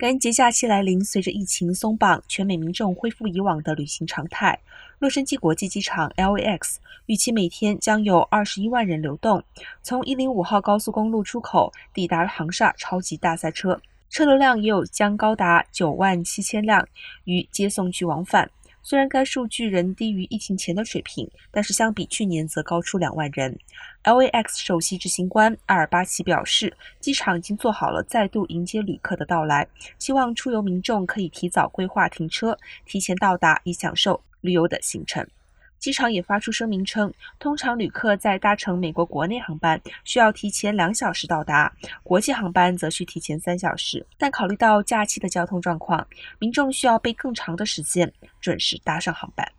感恩节假期来临，随着疫情松绑，全美民众恢复以往的旅行常态。洛杉矶国际机场 （LAX） 预期每天将有二十一万人流动，从一零五号高速公路出口抵达航厦超级大赛车，车流量也有将高达九万七千辆，于接送去往返。虽然该数据仍低于疫情前的水平，但是相比去年则高出两万人。LAX 首席执行官阿尔巴奇表示，机场已经做好了再度迎接旅客的到来，希望出游民众可以提早规划停车，提前到达以享受旅游的行程。机场也发出声明称，通常旅客在搭乘美国国内航班需要提前两小时到达，国际航班则需提前三小时。但考虑到假期的交通状况，民众需要备更长的时间准时搭上航班。